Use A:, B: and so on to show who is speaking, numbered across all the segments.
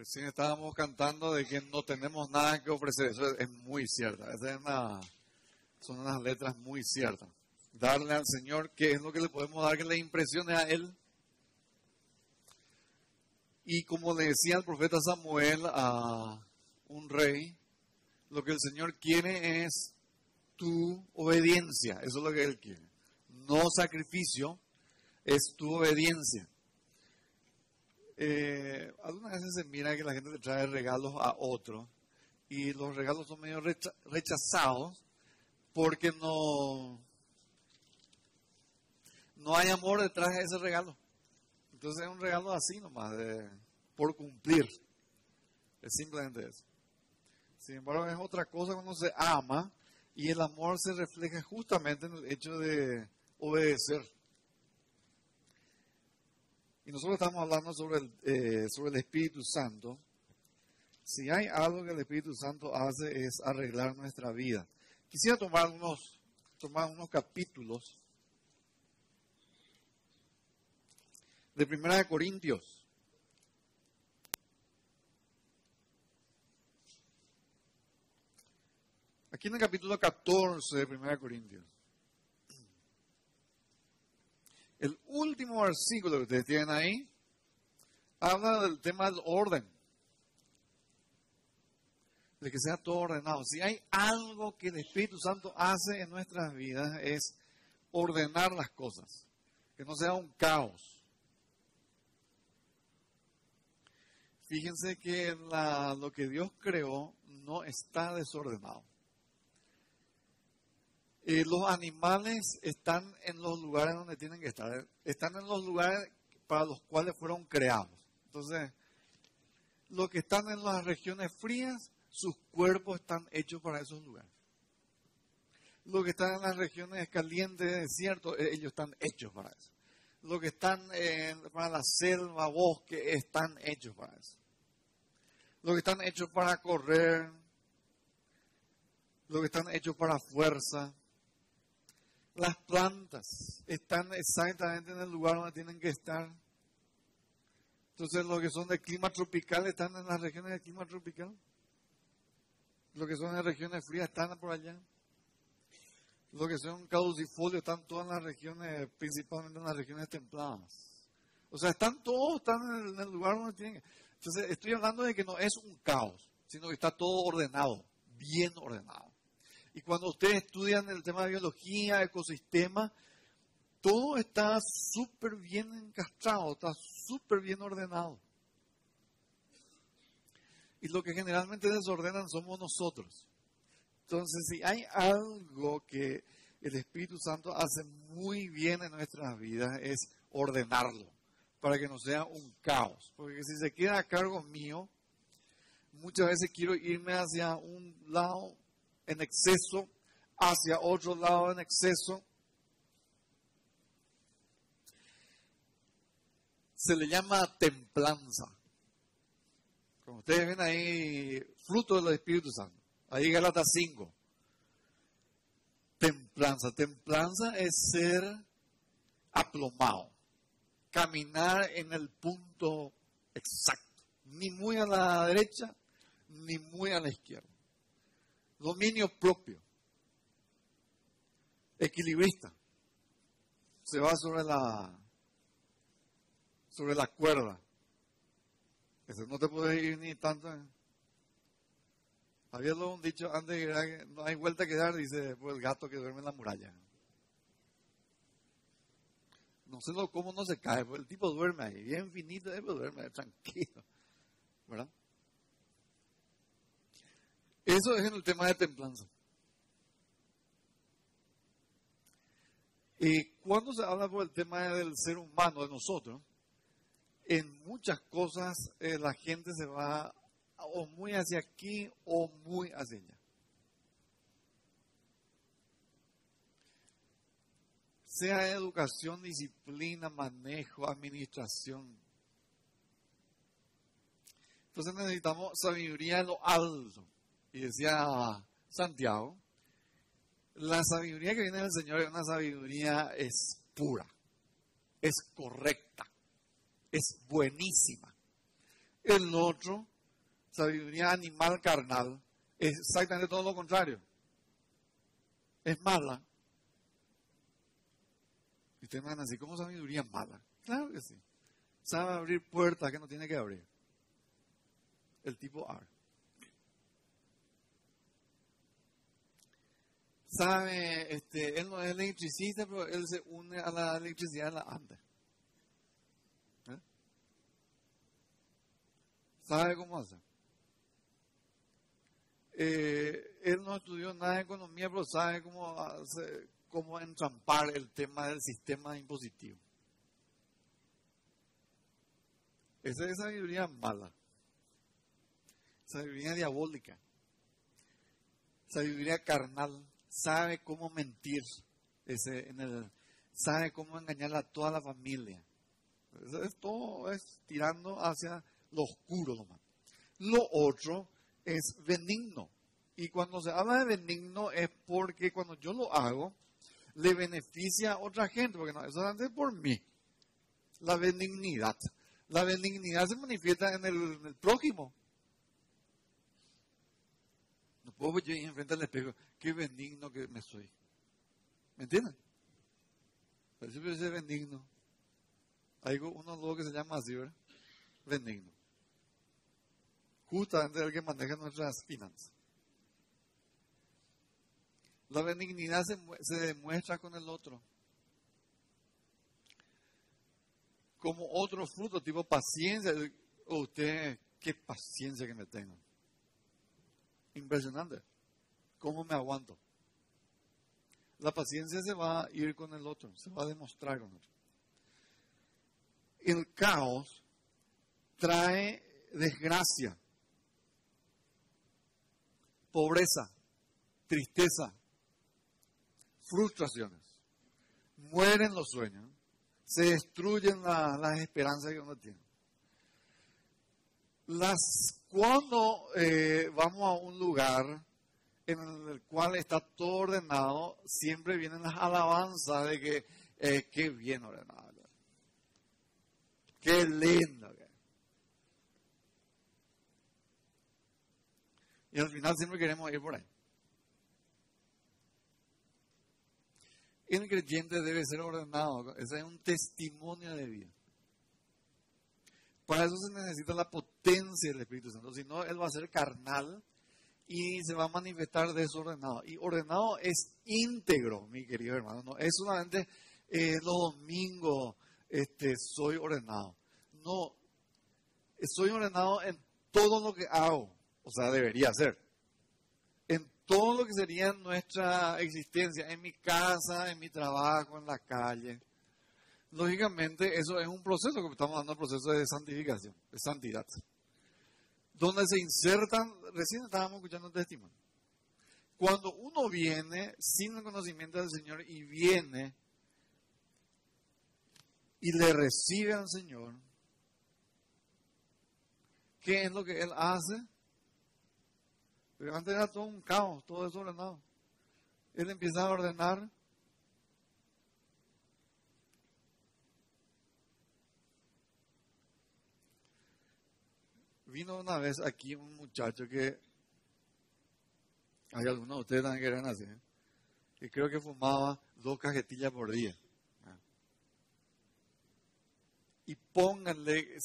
A: Recién estábamos cantando de que no tenemos nada que ofrecer. Eso es muy cierto. Es una, son unas letras muy ciertas. Darle al Señor qué es lo que le podemos dar que le impresione a Él. Y como le decía el profeta Samuel a un rey, lo que el Señor quiere es tu obediencia. Eso es lo que Él quiere. No sacrificio, es tu obediencia. Eh, algunas veces se mira que la gente le trae regalos a otro y los regalos son medio rechazados porque no, no hay amor detrás de ese regalo. Entonces es un regalo así nomás, de, por cumplir. Es simplemente eso. Sin embargo, es otra cosa cuando se ama y el amor se refleja justamente en el hecho de obedecer. Y nosotros estamos hablando sobre el, eh, sobre el Espíritu Santo. Si hay algo que el Espíritu Santo hace es arreglar nuestra vida. Quisiera tomar unos, tomar unos capítulos de Primera de Corintios. Aquí en el capítulo 14 de Primera de Corintios. El último versículo que ustedes tienen ahí habla del tema del orden. De que sea todo ordenado. Si hay algo que el Espíritu Santo hace en nuestras vidas es ordenar las cosas. Que no sea un caos. Fíjense que lo que Dios creó no está desordenado. Eh, los animales están en los lugares donde tienen que estar. Están en los lugares para los cuales fueron creados. Entonces, los que están en las regiones frías, sus cuerpos están hechos para esos lugares. Los que están en las regiones calientes, desiertos, eh, ellos están hechos para eso. Los que están para la selva, bosque, están hechos para eso. Los que están hechos para correr, los que están hechos para fuerza, las plantas están exactamente en el lugar donde tienen que estar. Entonces, los que son de clima tropical están en las regiones de clima tropical. Los que son de regiones frías están por allá. Los que son caducifolios están todas en las regiones, principalmente en las regiones templadas. O sea, están todos están en el lugar donde tienen que. Entonces, estoy hablando de que no es un caos, sino que está todo ordenado, bien ordenado. Y cuando ustedes estudian el tema de biología, ecosistema, todo está súper bien encastrado, está súper bien ordenado. Y lo que generalmente desordenan somos nosotros. Entonces, si hay algo que el Espíritu Santo hace muy bien en nuestras vidas, es ordenarlo, para que no sea un caos. Porque si se queda a cargo mío, muchas veces quiero irme hacia un lado en exceso, hacia otro lado en exceso. Se le llama templanza. Como ustedes ven ahí, fruto del Espíritu Santo. Ahí Galata 5. Templanza. Templanza es ser aplomado. Caminar en el punto exacto. Ni muy a la derecha, ni muy a la izquierda dominio propio, equilibrista, se va sobre la, sobre la cuerda. no te puedes ir ni tanto. Había un dicho antes, no hay vuelta que dar, dice pues, el gato que duerme en la muralla. No sé cómo no se cae, pues, el tipo duerme ahí, bien finito, duerme tranquilo. ¿Verdad? Eso es en el tema de templanza. Y cuando se habla por el tema del ser humano, de nosotros, en muchas cosas eh, la gente se va o muy hacia aquí o muy hacia allá. Sea educación, disciplina, manejo, administración. Entonces necesitamos sabiduría en lo alto. Y decía Santiago, la sabiduría que viene del Señor es una sabiduría es pura, es correcta, es buenísima. El otro sabiduría animal carnal, es exactamente todo lo contrario. Es mala. Y ustedes me van a decir, ¿cómo sabiduría mala? Claro que sí. Sabe abrir puertas que no tiene que abrir. El tipo A. Sabe, este, él no es electricista, pero él se une a la electricidad de la anda. ¿Eh? ¿Sabe cómo hacer? Eh, él no estudió nada de economía, pero sabe cómo, cómo entrampar el tema del sistema impositivo. Esa es sabiduría mala, sabiduría diabólica, sabiduría carnal, sabe cómo mentir, ese, en el, sabe cómo engañar a toda la familia. Es, todo es tirando hacia lo oscuro nomás. Lo otro es benigno. Y cuando se habla de benigno es porque cuando yo lo hago, le beneficia a otra gente, porque no es solamente por mí. La benignidad. La benignidad se manifiesta en el, prójimo. No puedo yo ir enfrente al espejo, qué benigno que me soy. ¿Me entienden? Pero siempre dice benigno. Hay uno luego que se llama así, ¿verdad? Benigno justamente el que maneja nuestras finanzas. La benignidad se, demuestra con el otro. Como otro fruto, tipo paciencia. Oh, usted, qué paciencia que me tengo. Impresionante. ¿Cómo me aguanto? La paciencia se va a ir con el otro, se va a demostrar con el otro. El caos trae desgracia pobreza, tristeza, frustraciones. Mueren los sueños, se destruyen las esperanzas que uno tiene. Las, cuando eh, vamos a un lugar en el cual está todo ordenado, siempre vienen las alabanzas de que eh, qué bien ordenado, qué lindo. Y al final siempre queremos ir por ahí. El creyente debe ser ordenado. Ese es un testimonio de vida. Para eso se necesita la potencia del Espíritu Santo. Si no, él va a ser carnal y se va a manifestar desordenado. Y ordenado es íntegro, mi querido hermano. No es solamente eh, los domingos este, soy ordenado. No, soy ordenado en todo lo que hago. O sea, debería ser. En todo lo que sería nuestra existencia, en mi casa, en mi trabajo, en la calle. Lógicamente, eso es un proceso, que estamos dando un proceso de santificación, de santidad. Donde se insertan, recién estábamos escuchando un testimonio. Cuando uno viene sin el conocimiento del Señor y viene y le recibe al Señor, ¿qué es lo que Él hace? Pero antes era todo un caos, todo desordenado. Él empieza a ordenar. Vino una vez aquí un muchacho que, hay algunos de ustedes también que eran así, ¿eh? y creo que fumaba dos cajetillas por día. Y pónganle,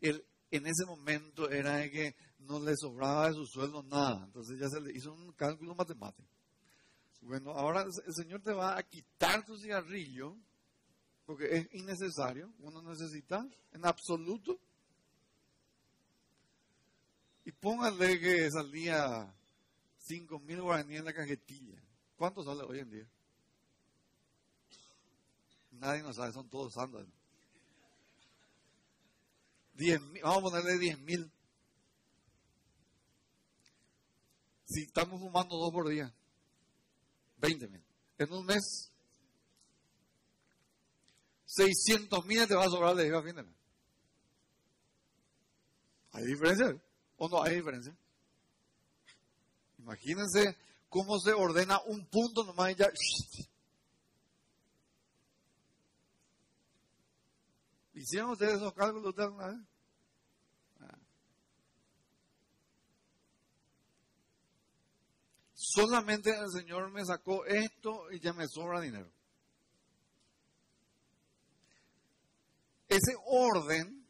A: en ese momento era que no le sobraba de su sueldo nada. Entonces ya se le hizo un cálculo matemático. Bueno, ahora el Señor te va a quitar tu cigarrillo, porque es innecesario, uno necesita en absoluto. Y póngale que salía 5 mil guaraníes en la cajetilla. ¿Cuánto sale hoy en día? Nadie no sabe, son todos sándalos. vamos a ponerle 10 mil. Si estamos fumando dos por día, 20 mil. En un mes, 600 mil te va a sobrar de IVA a fin. ¿Hay diferencia? ¿O no hay diferencia? Imagínense cómo se ordena un punto nomás y ya. ¿Hicieron ustedes esos cálculos de alguna vez? Solamente el Señor me sacó esto y ya me sobra dinero. Ese orden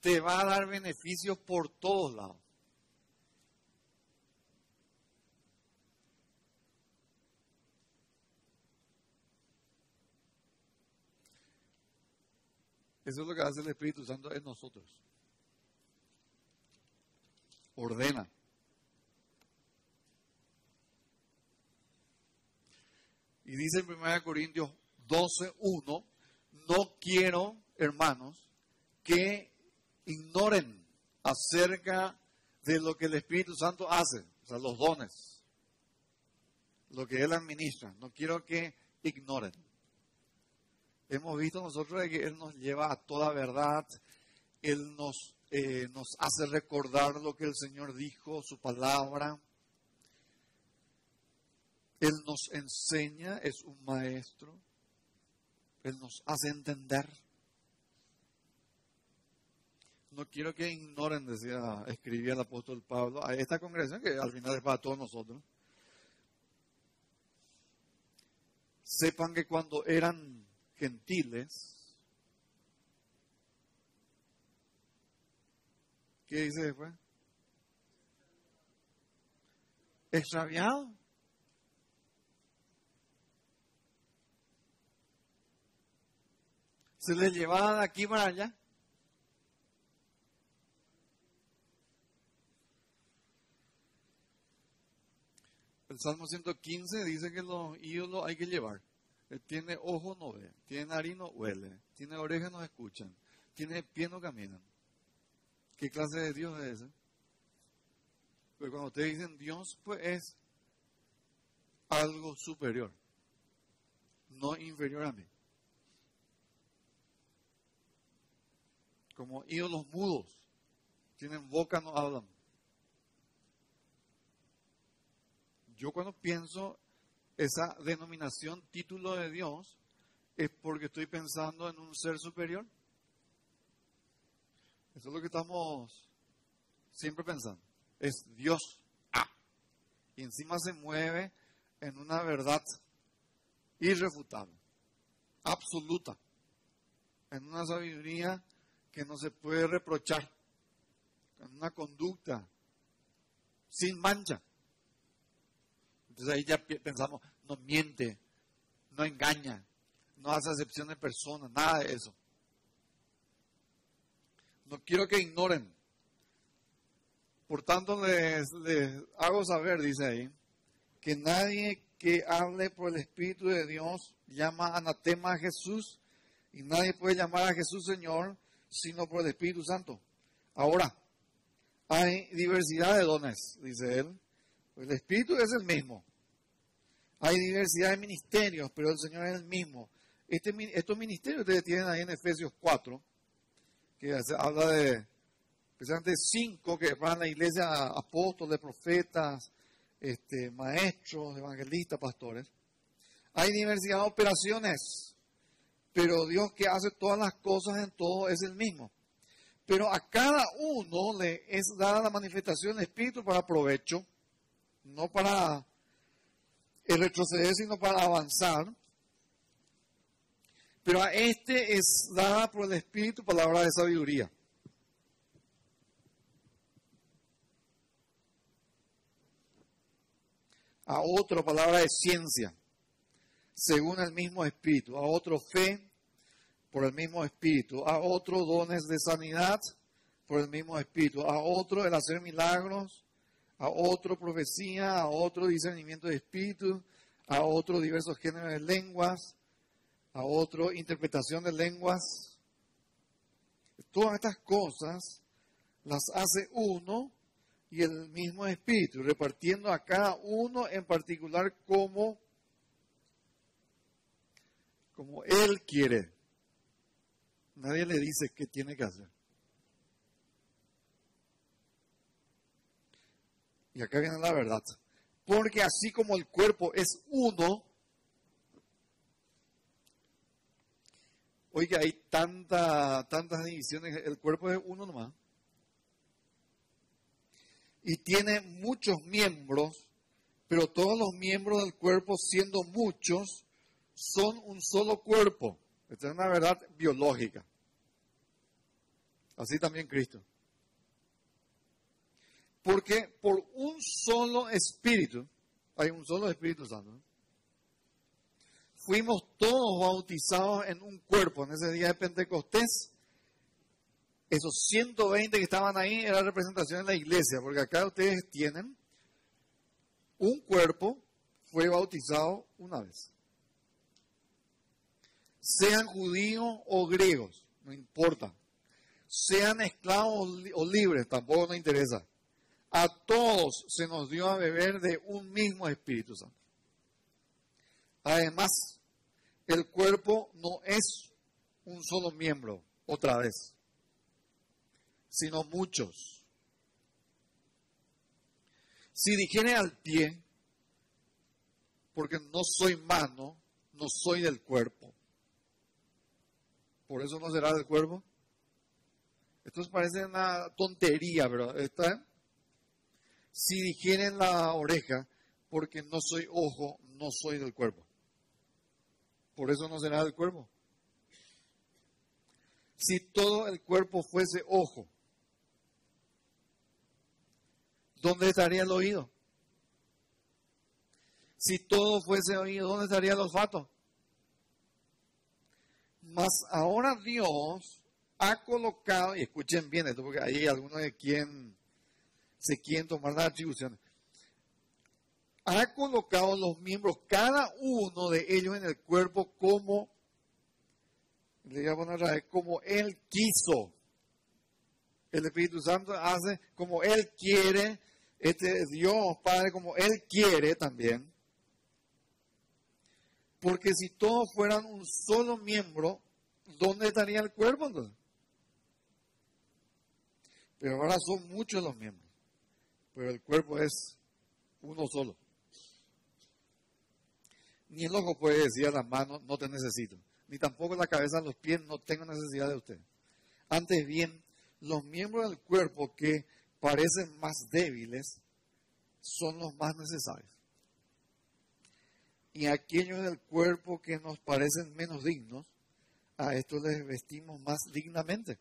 A: te va a dar beneficios por todos lados. Eso es lo que hace el Espíritu Santo en nosotros. Ordena. Y dice en 1 Corintios 12.1, no quiero, hermanos, que ignoren acerca de lo que el Espíritu Santo hace, o sea, los dones, lo que Él administra. No quiero que ignoren. Hemos visto nosotros que Él nos lleva a toda verdad, Él nos, eh, nos hace recordar lo que el Señor dijo, su palabra. Él nos enseña, es un maestro. Él nos hace entender. No quiero que ignoren, decía, escribía el apóstol Pablo, a esta congregación que al final es para todos nosotros. Sepan que cuando eran gentiles, ¿qué dice después? Extraviado. Se les llevaba de aquí para allá. El Salmo 115 dice que los ídolos hay que llevar. Tiene ojo no ve, tiene nariz no huele, tiene orejas no escuchan, tiene pie no caminan. ¿Qué clase de Dios es ese? Pues cuando ustedes dicen Dios, pues es algo superior, no inferior a mí. Como ídolos mudos, tienen boca, no hablan. Yo cuando pienso esa denominación título de Dios es porque estoy pensando en un ser superior. Eso es lo que estamos siempre pensando. Es Dios. Y encima se mueve en una verdad irrefutable, absoluta, en una sabiduría que no se puede reprochar, en una conducta sin mancha. Entonces ahí ya pensamos, no miente, no engaña, no hace acepción de personas, nada de eso. No quiero que ignoren. Por tanto, les, hago saber, dice ahí, que nadie que hable por el Espíritu de Dios llama anatema a Jesús y nadie puede llamar a Jesús Señor sino por el Espíritu Santo. Ahora, hay diversidad de dones, dice él. El Espíritu es el mismo, hay diversidad de ministerios, pero el Señor es el mismo. Este, estos ministerios ustedes tienen ahí en Efesios 4, que habla de precisamente cinco que van a la iglesia, apóstoles, profetas, este, maestros, evangelistas, pastores. Hay diversidad de operaciones, pero Dios que hace todas las cosas en todo es el mismo. Pero a cada uno le es dada la manifestación del Espíritu para provecho, no para el retroceder, sino para avanzar. Pero a este es dada por el Espíritu palabra de sabiduría. A otro palabra de ciencia, según el mismo Espíritu. A otro fe, por el mismo Espíritu. A otro dones de sanidad, por el mismo Espíritu. A otro el hacer milagros a otro profecía, a otro discernimiento de espíritu, a otro diversos géneros de lenguas, a otro interpretación de lenguas. Todas estas cosas las hace uno y el mismo espíritu, repartiendo a cada uno en particular como, como él quiere. Nadie le dice qué tiene que hacer. Y acá viene la verdad. Porque así como el cuerpo es uno, oiga, hay tanta, tantas divisiones, el cuerpo es uno nomás. Y tiene muchos miembros, Pero todos los miembros del cuerpo, siendo muchos, son un solo cuerpo. Esta es una verdad biológica. Así también Cristo. Porque por un solo espíritu, hay un solo Espíritu Santo, fuimos todos bautizados en un cuerpo en ese día de Pentecostés. Esos 120 que estaban ahí era representación de la iglesia, porque acá ustedes tienen un cuerpo, fue bautizado una vez. Sean judíos o griegos, no importa. Sean esclavos o libres, tampoco nos interesa a todos se nos dio a beber de un mismo Espíritu Santo. Además, el cuerpo no es un solo miembro, otra vez, sino muchos. Si dijere al pie, porque no soy mano, no soy del cuerpo, por eso no será del cuerpo. Esto parece una tontería, pero está si dijeren la oreja, porque no soy ojo, no soy del cuerpo. Por eso no será del cuerpo. Si todo el cuerpo fuese ojo, ¿dónde estaría el oído? Si todo fuese oído, ¿dónde estaría el olfato? Mas ahora Dios ha colocado, y escuchen bien esto, porque hay algunos de quien se quieren tomar las atribuciones. Ha colocado los miembros, cada uno de ellos en el cuerpo como, le voy a poner como Él quiso. El Espíritu Santo hace como Él quiere, este Dios Padre como Él quiere también. Porque si todos fueran un solo miembro, ¿dónde estaría el cuerpo entonces? Pero ahora son muchos los miembros pero el cuerpo es uno solo. Ni el ojo puede decir a la mano, no te necesito. Ni tampoco la cabeza, los pies, no tengo necesidad de usted. Antes bien, los miembros del cuerpo que parecen más débiles son los más necesarios. Y aquellos del cuerpo que nos parecen menos dignos, a estos les vestimos más dignamente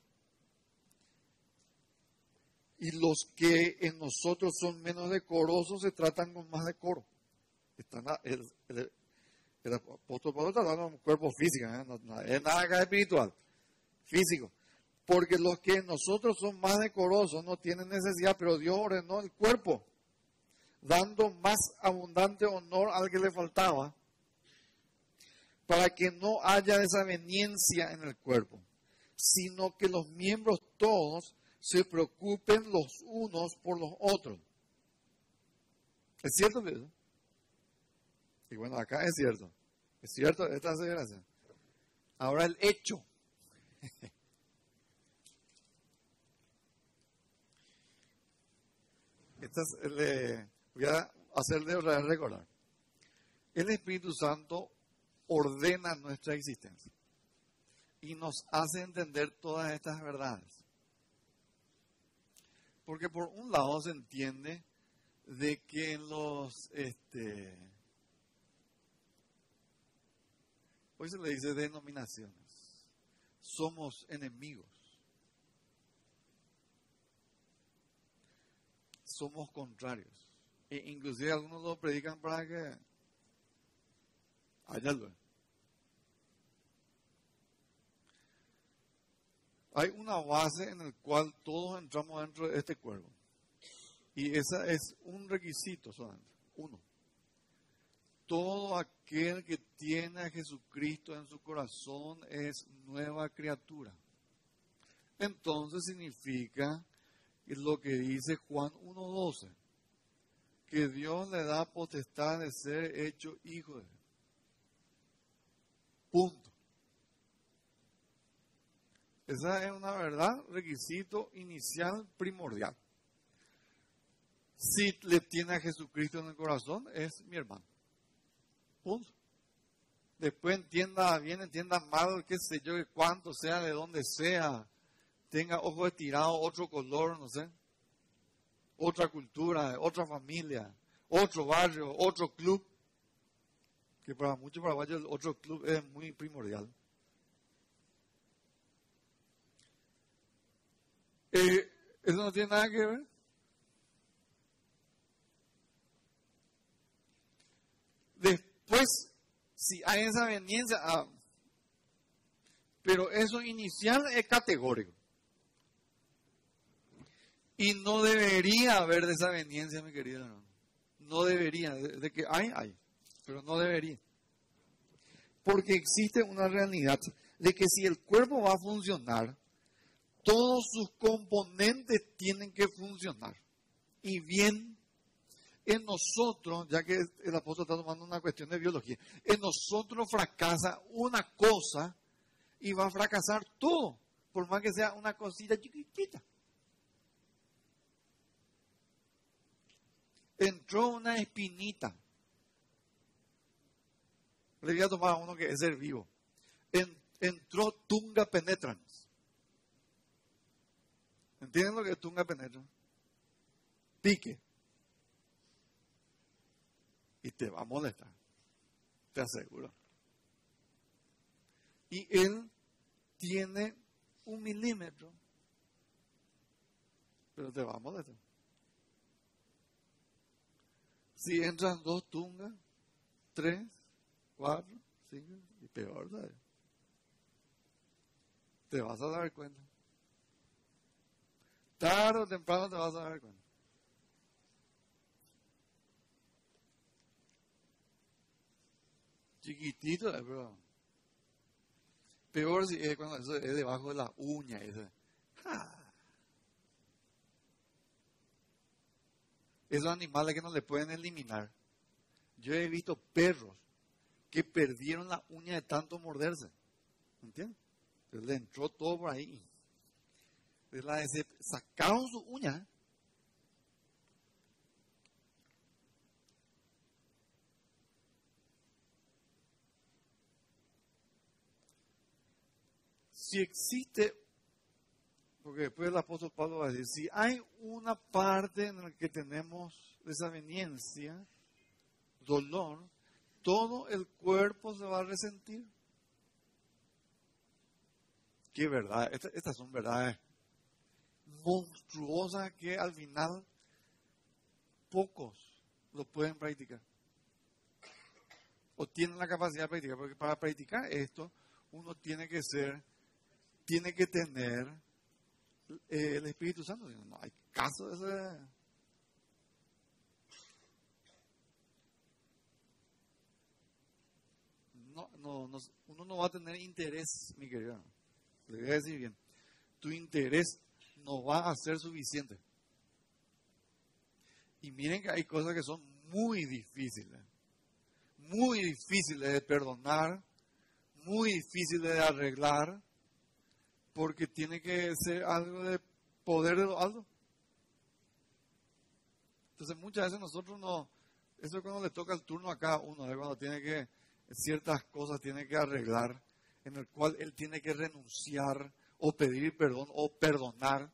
A: y los que en nosotros son menos decorosos se tratan con más decoro. El, apóstol Pablo está hablando de un cuerpo físico, ¿eh? no, es nada espiritual, físico. Porque los que en nosotros son más decorosos no tienen necesidad, pero Dios ordenó el cuerpo, dando más abundante honor al que le faltaba, para que no haya desaveniencia en el cuerpo, sino que los miembros todos se preocupen los unos por los otros. ¿Es cierto, eso? Y bueno, acá es cierto. Es cierto, esta gracia. Ahora el hecho. voy a hacerle otra vez recordar. El Espíritu Santo ordena nuestra existencia y nos hace entender todas estas verdades. Porque por un lado se entiende de que en los, este, hoy se le dice denominaciones, somos enemigos. Somos contrarios. E inclusive algunos lo predican para que haya hay una base en la cual todos entramos dentro de este cuerpo. Y ese es un requisito solamente, uno. Todo aquel que tiene a Jesucristo en su corazón es nueva criatura. Entonces significa lo que dice Juan 1.12, que Dios le da potestad de ser hecho hijo de él. Punto. Esa es una verdad, requisito inicial primordial. Si le tiene a Jesucristo en el corazón, es mi hermano. Punto. Después entienda bien, entienda mal, qué sé yo, cuánto sea, de donde sea, tenga ojos de tirado, otro color, no sé, otra cultura, otra familia, otro barrio, otro club, que para muchos paraguayos el otro club es muy primordial. Eh, eso no tiene nada que ver. Después, si hay esa veniencia, ah, pero eso inicial es categórico. Y no debería haber desaveniencia, mi querido hermano. No debería. De, que hay, hay. Pero no debería. Porque existe una realidad de que si el cuerpo va a funcionar, todos sus componentes tienen que funcionar. Y bien, en nosotros, ya que el apóstol está tomando una cuestión de biología, en nosotros fracasa una cosa y va a fracasar todo, por más que sea una cosita chiquitita. entró una espinita. Le voy a tomar a uno que es ser vivo. entró tunga penetrans. ¿Entienden lo que es tunga penetrans? Pique. Y te va a molestar. Te aseguro. Y él tiene un milímetro. Pero te va a molestar. Si entran dos tungas, tres, cuatro, cinco, y peor, ¿sabes? Te vas a dar cuenta. Tarde o temprano te vas a dar cuenta. Chiquitito, bro. Peor si es cuando eso es debajo de la uña. Ese. esos animales que no le pueden eliminar. Yo he visto perros que perdieron la uña de tanto morderse. ¿Entiendes? Le entró todo por ahí. Entonces sacaron su uña. Si existe porque después el apóstol Pablo va a decir, si hay una parte en la que tenemos desaveniencia, dolor, todo el cuerpo se va a resentir. Qué verdad, estas, son verdades monstruosas que al final pocos lo pueden practicar. O tienen la capacidad de practicar, porque para practicar esto uno tiene que ser, tiene que tener eh, el Espíritu Santo. No hay caso de ese. No, no, uno no va a tener interés, mi querido. Le voy a decir bien. Tu interés no va a ser suficiente. Y miren que hay cosas que son muy difíciles. Muy difíciles de perdonar. Muy difíciles de arreglar porque tiene que ser algo de poder de lo alto. Entonces muchas veces nosotros no, eso es cuando le toca el turno a cada uno, cuando tiene que, ciertas cosas tiene que arreglar, en el cual él tiene que renunciar o pedir perdón o perdonar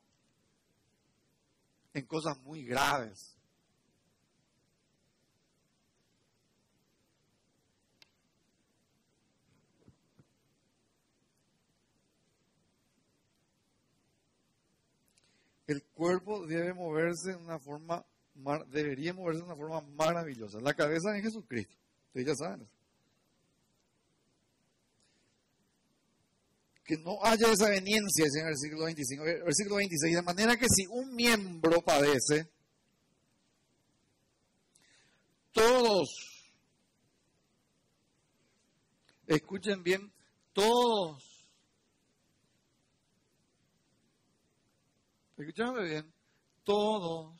A: en cosas muy graves. el cuerpo debe moverse de una forma, debería moverse de una forma maravillosa. La cabeza en Jesucristo. Ustedes ya saben Que no haya esa veniencia, dice en el versículo 25. Versículo 26. De manera que si un miembro padece, todos, escuchen bien, todos Escuchame bien, todos.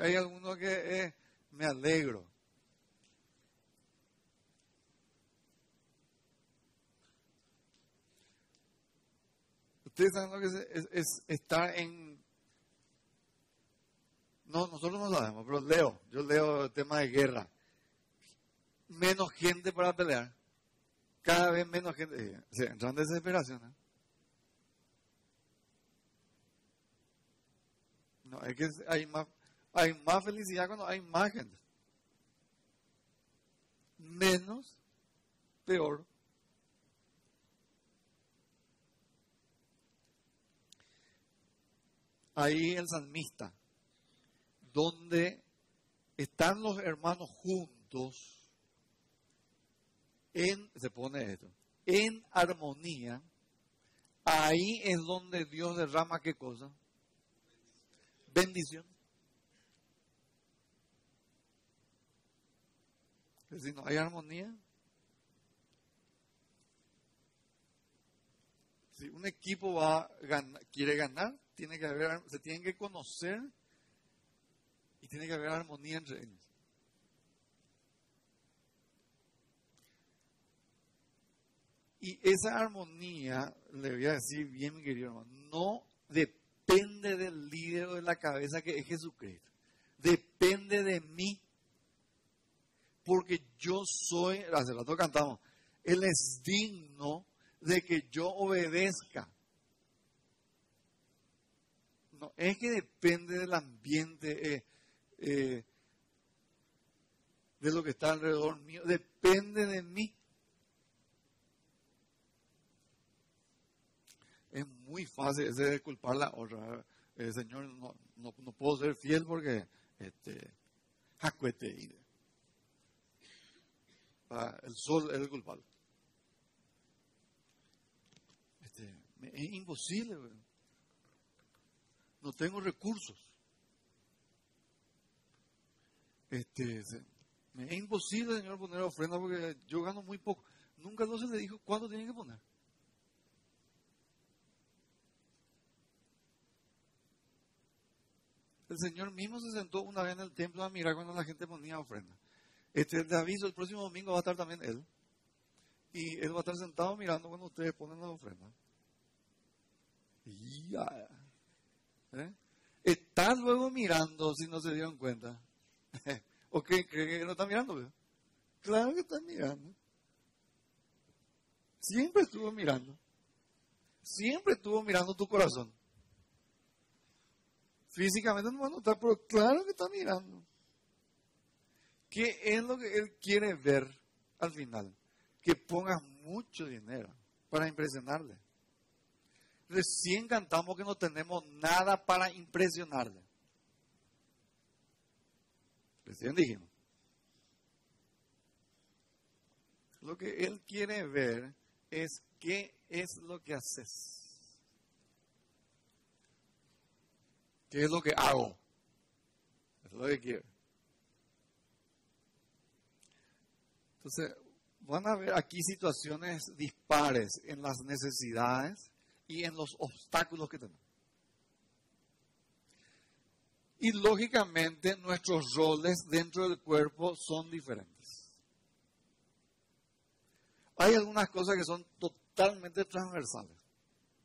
A: Hay algunos que eh, me alegro. Ustedes saben lo que es, es, estar en... No, nosotros no sabemos, pero leo. Yo leo el tema de guerra. Menos gente para pelear. Cada vez menos gente. Eh, se entran desesperación. ¿eh? No, es que hay más, hay más felicidad cuando hay más gente. Menos, peor. Ahí el salmista, donde están los hermanos juntos, en, se pone esto, en armonía, ahí es donde Dios derrama qué cosa? Bendición. Si no hay armonía, si un equipo va quiere ganar, tiene que haber, se tienen que conocer y tiene que haber armonía entre ellos. Y esa armonía, le voy a decir bien, mi querido hermano, no depende del líder de la cabeza que es Jesucristo. Depende de mí. Porque yo soy, hace rato cantamos, Él es digno de que yo obedezca. No, es que depende del ambiente, eh, eh, de lo que está alrededor mío, depende de mí. es muy fácil ese de culpar la otra. El Señor, no, no, puedo ser fiel porque este, el sol es el culpable. Este, es imposible. No tengo recursos. Este, es imposible, Señor, poner ofrenda porque yo gano muy poco. Nunca no se le dijo cuánto tiene que poner. El Señor mismo se sentó una vez en el templo a mirar cuando la gente ponía ofrenda. Este, te aviso, el próximo domingo va a estar también Él. Y Él va a estar sentado mirando cuando ustedes ponen la ofrenda. Y ya. ¿Eh? Está luego mirando si no se dieron cuenta. ¿O qué creen que no está mirando? Claro que está mirando. Siempre estuvo mirando. Siempre estuvo mirando tu corazón. Físicamente no va a notar, pero claro que está mirando. ¿Qué es lo que él quiere ver al final? Que pongas mucho dinero para impresionarle. Recién cantamos que no tenemos nada para impresionarle. Recién dijimos. Lo que él quiere ver es qué es lo que haces. ¿Qué es lo que hago? Es lo que quiero. Entonces, van a ver aquí situaciones dispares en las necesidades y en los obstáculos que tenemos. Y lógicamente nuestros roles dentro del cuerpo son diferentes. Hay algunas cosas que son totalmente transversales.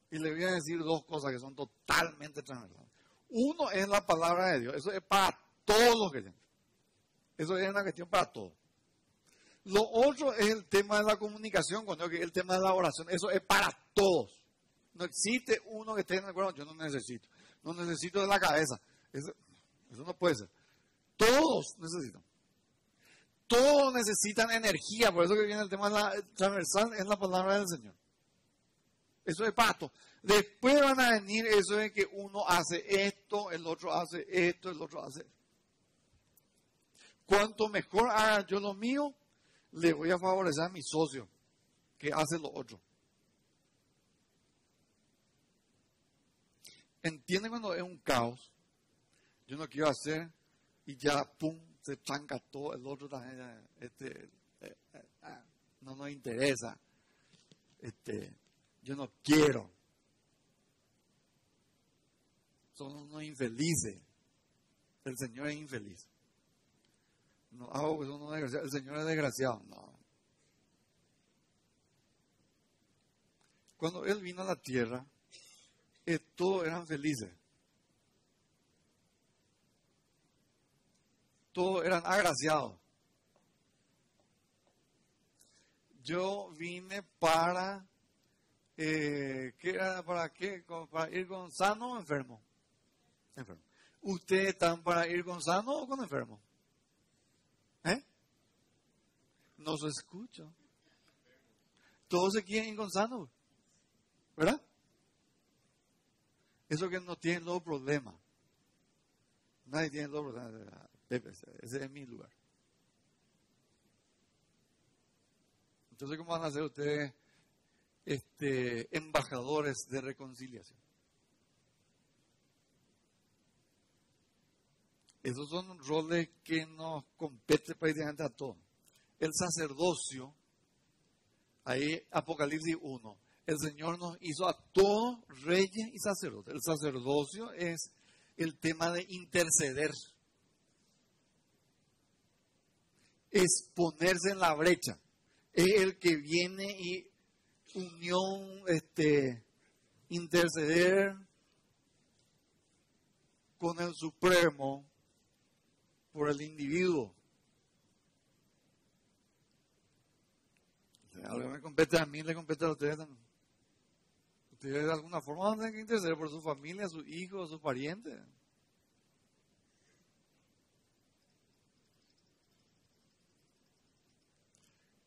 A: Y le voy a decir dos cosas que son totalmente transversales. Uno es la palabra de Dios. Eso es para todos los creyentes. Eso es una cuestión para todos. Lo otro es el tema de la comunicación, cuando el tema de la oración. Eso es para todos. No existe uno que esté en el cuerpo. Yo no necesito. No necesito de la cabeza. Eso, no puede ser. Todos necesitan. Todos necesitan energía. Por eso que viene el tema de la transversal, es la palabra del Señor. Eso es todos. Después van a venir eso de que uno hace esto, el otro hace esto, el otro hace. Cuanto mejor haga yo lo mío, le voy a favorecer a mi socio que hace lo otro. ¿Entienden cuando es un caos? Yo no quiero hacer y ya, pum, se tranca todo, el otro este, eh, eh, ah, no nos interesa. Este, yo no quiero son unos infelices. El Señor es infeliz. No, ah, pues El Señor es desgraciado. No. Cuando Él vino a la tierra, eh, todos eran felices. Todos eran agraciados. Yo vine para, eh, ¿qué era? ¿Para qué? ¿Para ir con sano o enfermo? ¿Ustedes están para ir con sano o con enfermo? ¿Eh? No se escucha. Todos se quieren ir con sano. ¿Verdad? Eso que no tienen los problemas. Nadie tiene los problemas. ese es mi lugar. Entonces, ¿cómo van a ser ustedes este, embajadores de reconciliación? Esos son roles que nos competen prácticamente a todos. El sacerdocio, ahí Apocalipsis 1, el Señor nos hizo a todos reyes y sacerdotes. El sacerdocio es el tema de interceder. Es ponerse en la brecha. Es el que viene y unión, este, interceder con el Supremo por el individuo. algo me compete a mí, le compete a ustedes también. Ustedes de alguna forma van a tener que interceder por su familia, sus hijos, sus parientes.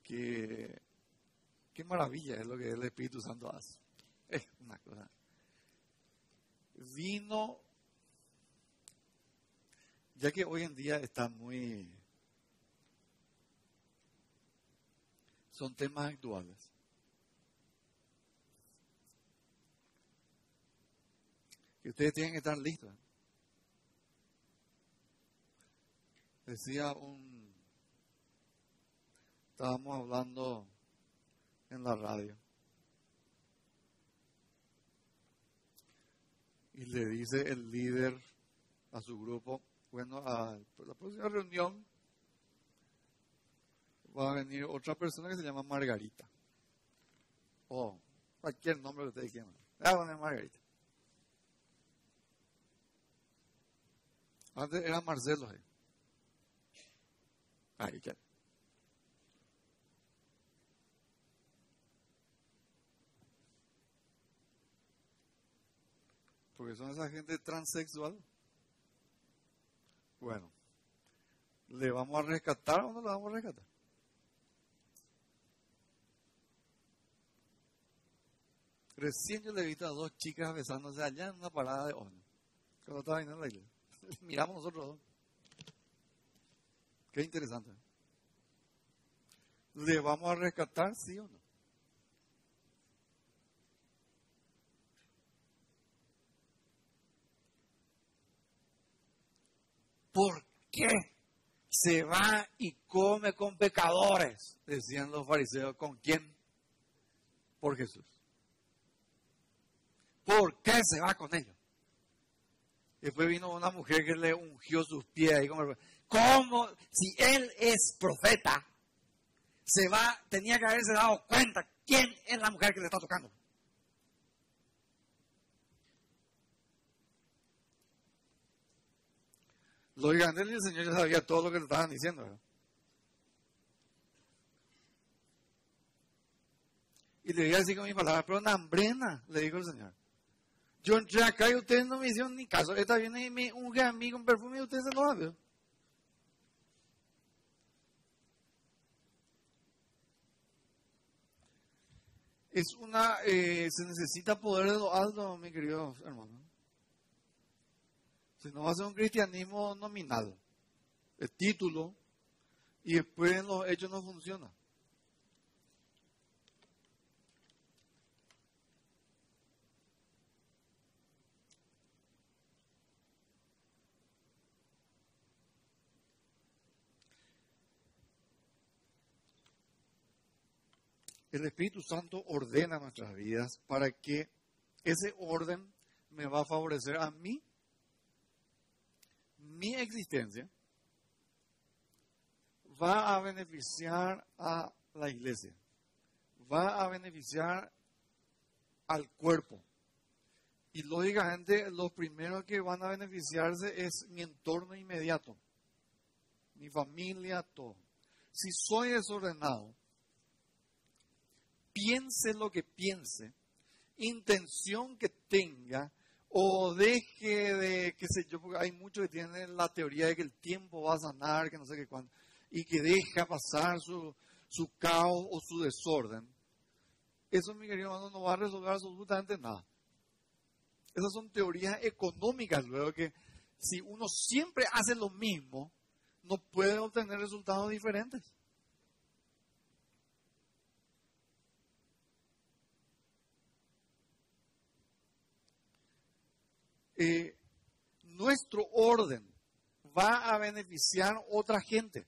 A: Qué, qué maravilla es lo que el Espíritu Santo hace. Es una cosa. Vino, ya que hoy en día está muy... Son temas actuales. Que ustedes tienen que estar listos. Decía un, estábamos hablando en la radio. Y le dice el líder a su grupo, bueno, a la próxima reunión va a venir otra persona que se llama Margarita. O cualquier nombre que ustedes quieran. Ah, Margarita. Antes era Marcelo. Ahí. Ahí ya. Porque son esa gente transexual. Bueno, ¿le vamos a rescatar o no le vamos a rescatar? Recién yo le he visto a dos chicas besándose allá en una parada de ONU. Cuando estaba en la iglesia. Miramos nosotros. Qué interesante. ¿Le vamos a rescatar, sí o no? ¿Por qué se va y come con pecadores? Decían los fariseos. ¿Con quién? Por Jesús. ¿Por qué se va con ellos? Después vino una mujer que le ungió sus pies. Y como, ¿Cómo? Si él es profeta, se va, tenía que haberse dado cuenta quién es la mujer que le está tocando. Lo digan, el Señor ya sabía todo lo que le estaban diciendo. Y le dije así con mi palabra, pero hambrena, le dijo el Señor. Yo entré acá y ustedes no me hicieron ni caso. Esta viene y me unge a con perfume y ustedes se lo hacen. Es una, eh, se necesita poder de lo alto, mi querido hermano. Si no va a ser un cristianismo nominal, el título, y después en los hechos no funciona. El Espíritu Santo ordena nuestras vidas para que ese orden me va a favorecer a mí, mi existencia, va a beneficiar a la iglesia, va a beneficiar al cuerpo. Y lógicamente los primeros que van a beneficiarse es mi entorno inmediato, mi familia, todo. Si soy desordenado, piense lo que piense, intención que tenga o deje de, qué sé yo, porque hay muchos que tienen la teoría de que el tiempo va a sanar, que no sé qué cuándo, y que deja pasar su, su caos o su desorden. Eso, mi querido hermano, no va a resolver absolutamente nada. Esas son teorías económicas, luego que si uno siempre hace lo mismo, no puede obtener resultados diferentes. Eh, nuestro orden va a beneficiar a otra gente.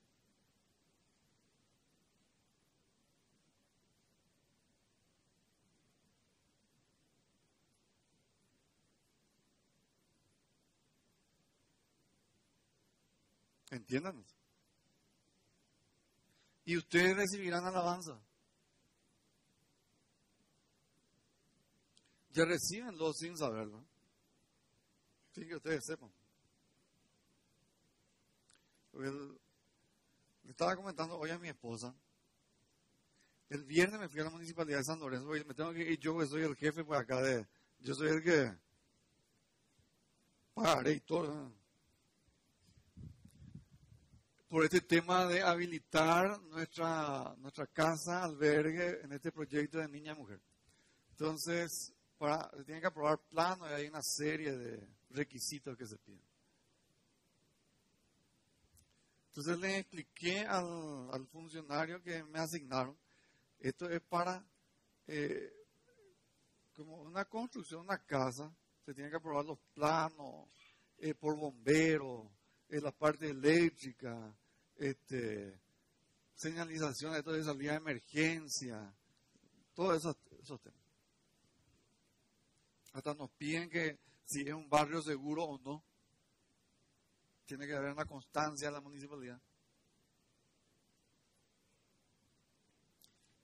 A: ¿Entiendan? Y ustedes recibirán alabanza. Ya reciben los sin saberlo. Que ustedes sepan. le estaba comentando hoy a mi esposa. El viernes me fui a la municipalidad de San Lorenzo. Me tengo que ir yo, que soy el jefe por acá de. Yo soy el que pagaré y todo por este tema de habilitar nuestra, nuestra casa, albergue, en este proyecto de niña mujer. Entonces, para, se tienen que aprobar planos y hay una serie de requisitos que se piden. Entonces le expliqué al, funcionario que me asignaron, esto es para eh, como una construcción, una casa, se tienen que aprobar los planos eh, por bomberos, en la parte eléctrica, este, señalización de toda salida de emergencia, todos esos, esos temas. Hasta nos piden que si es un barrio seguro o no, tiene que haber una constancia en la municipalidad.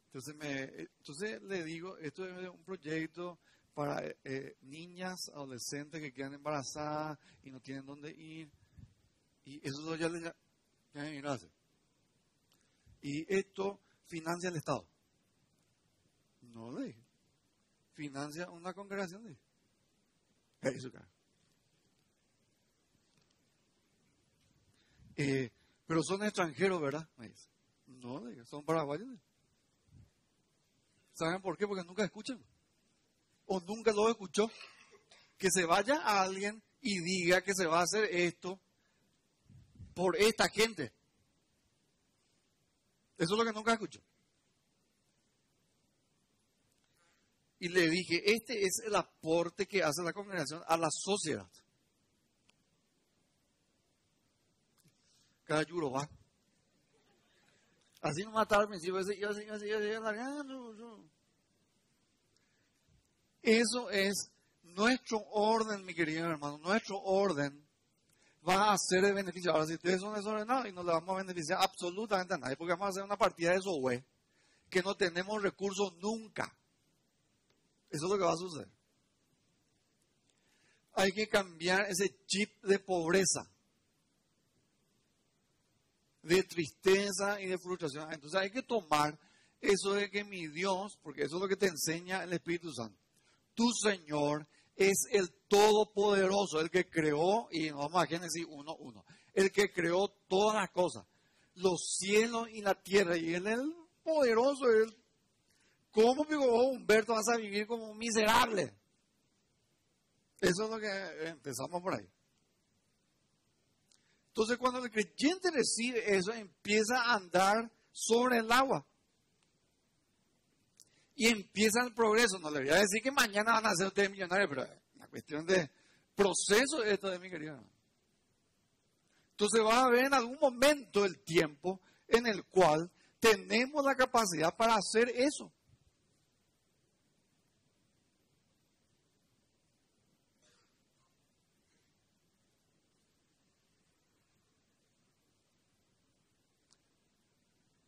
A: Entonces, me, entonces le digo, esto es un proyecto para eh, niñas, adolescentes que quedan embarazadas y no tienen dónde ir y eso ya le hace. Y esto financia el Estado. No le dije. Financia una congregación eso, eh, pero son extranjeros, ¿verdad? Me dice. No, son paraguayos. ¿Saben por qué? Porque nunca escuchan. O nunca lo escuchó. Que se vaya a alguien y diga que se va a hacer esto por esta gente. Eso es lo que nunca escucho. Y le dije, este es el aporte que hace la congregación a la sociedad. Cada yuro va. Así no matar mis hijos, así, así, así, Eso es nuestro orden, mi querido hermano, nuestro orden va a ser de beneficio. Ahora, si ustedes son desordenados y no le vamos a beneficiar absolutamente a nadie, porque vamos a hacer una partida de güey, que no tenemos recursos nunca. Eso es lo que va a suceder. Hay que cambiar ese chip de pobreza, de tristeza y de frustración. Entonces hay que tomar eso de que mi Dios, porque eso es lo que te enseña el Espíritu Santo, tu Señor es el Todopoderoso, el que creó, y vamos a Génesis 1.1, el que creó todas las cosas, los cielos y la tierra, y él es el poderoso. Él, ¿Cómo, digo, Humberto, vas a vivir como un miserable? Eso es lo que empezamos por ahí. Entonces, cuando el creyente recibe eso, empieza a andar sobre el agua y empieza el progreso. No le voy a decir que mañana van a ser ustedes millonarios, pero la cuestión de proceso es esto de mi querido. Entonces va a haber en algún momento el tiempo en el cual tenemos la capacidad para hacer eso.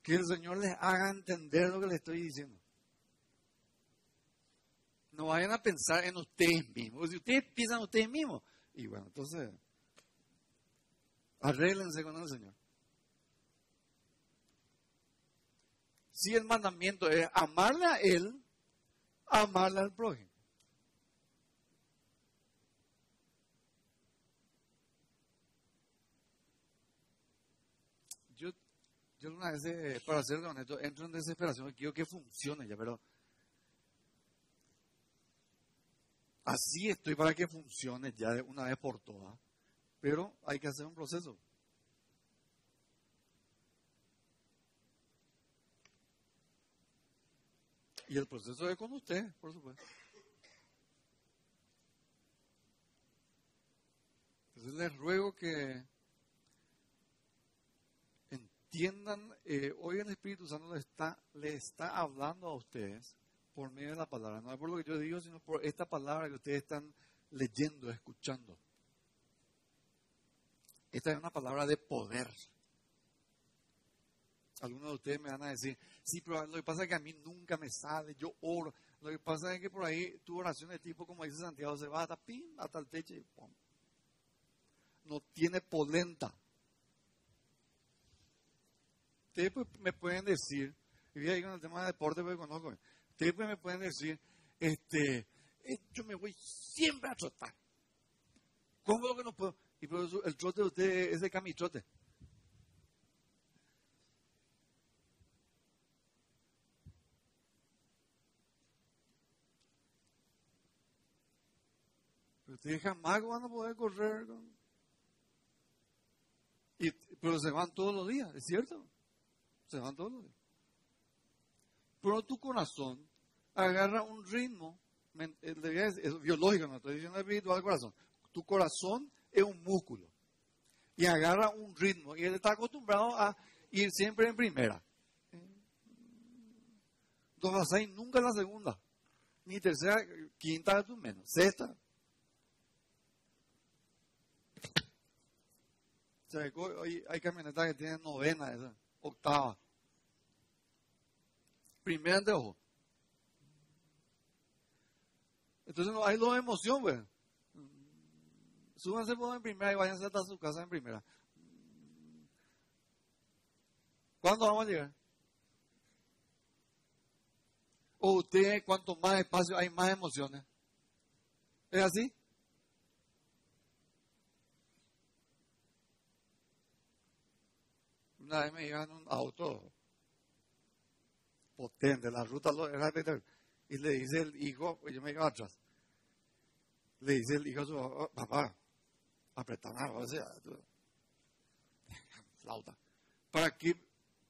A: Que el Señor les haga entender lo que les estoy diciendo. No vayan a pensar en ustedes mismos. Si ustedes piensan en ustedes mismos, y bueno, entonces, arréglense con el Señor. Si el mandamiento es amarle a Él, amarle al prójimo. Una vez, eh, para ser honesto, entro en desesperación, quiero que funcione ya, pero así estoy para que funcione ya de una vez por todas. Pero hay que hacer un proceso. Y el proceso es con usted, por supuesto. Entonces les ruego que entiendan, eh, hoy el Espíritu Santo le está, le está hablando a ustedes por medio de la palabra. No es por lo que yo digo, sino por esta palabra que ustedes están leyendo, escuchando. Esta es una palabra de poder. Algunos de ustedes me van a decir, sí, pero lo que pasa es que a mí nunca me sale, yo oro. Lo que pasa es que por ahí tu oración de tipo, como dice Santiago, se va hasta, pim, hasta el techo y pum. No tiene polenta. Ustedes pues, me pueden decir, y voy ahí con el tema de deporte porque conozco, ustedes pues, me pueden decir, este, yo me voy siempre a trotar. ¿Cómo lo que no puedo? Y por eso el trote de usted es de camitrote. Ustedes jamás van a poder correr. Y, pero se van todos los días, ¿es cierto? Se van días. Pero tu corazón agarra un ritmo, es biológico, no estoy diciendo espiritual corazón. Tu corazón es un músculo y agarra un ritmo y él está acostumbrado a ir siempre en primera. Dos a nunca en la segunda, ni tercera, quinta de menos, sexta, hay camionetas que tienen novena, esa, octava. Primera de ojo. Entonces no hay dos emoción, pues. Súbanse en primera y váyanse hasta su casa en primera. ¿Cuándo vamos a llegar? O usted, cuanto más espacio hay, más emociones. ¿Es así? Una vez me en un auto potente, la ruta y le dice el hijo, pues yo me iba atrás, le dice el hijo a su oh, papá, apretá o sea, flauta. ¿Para qué?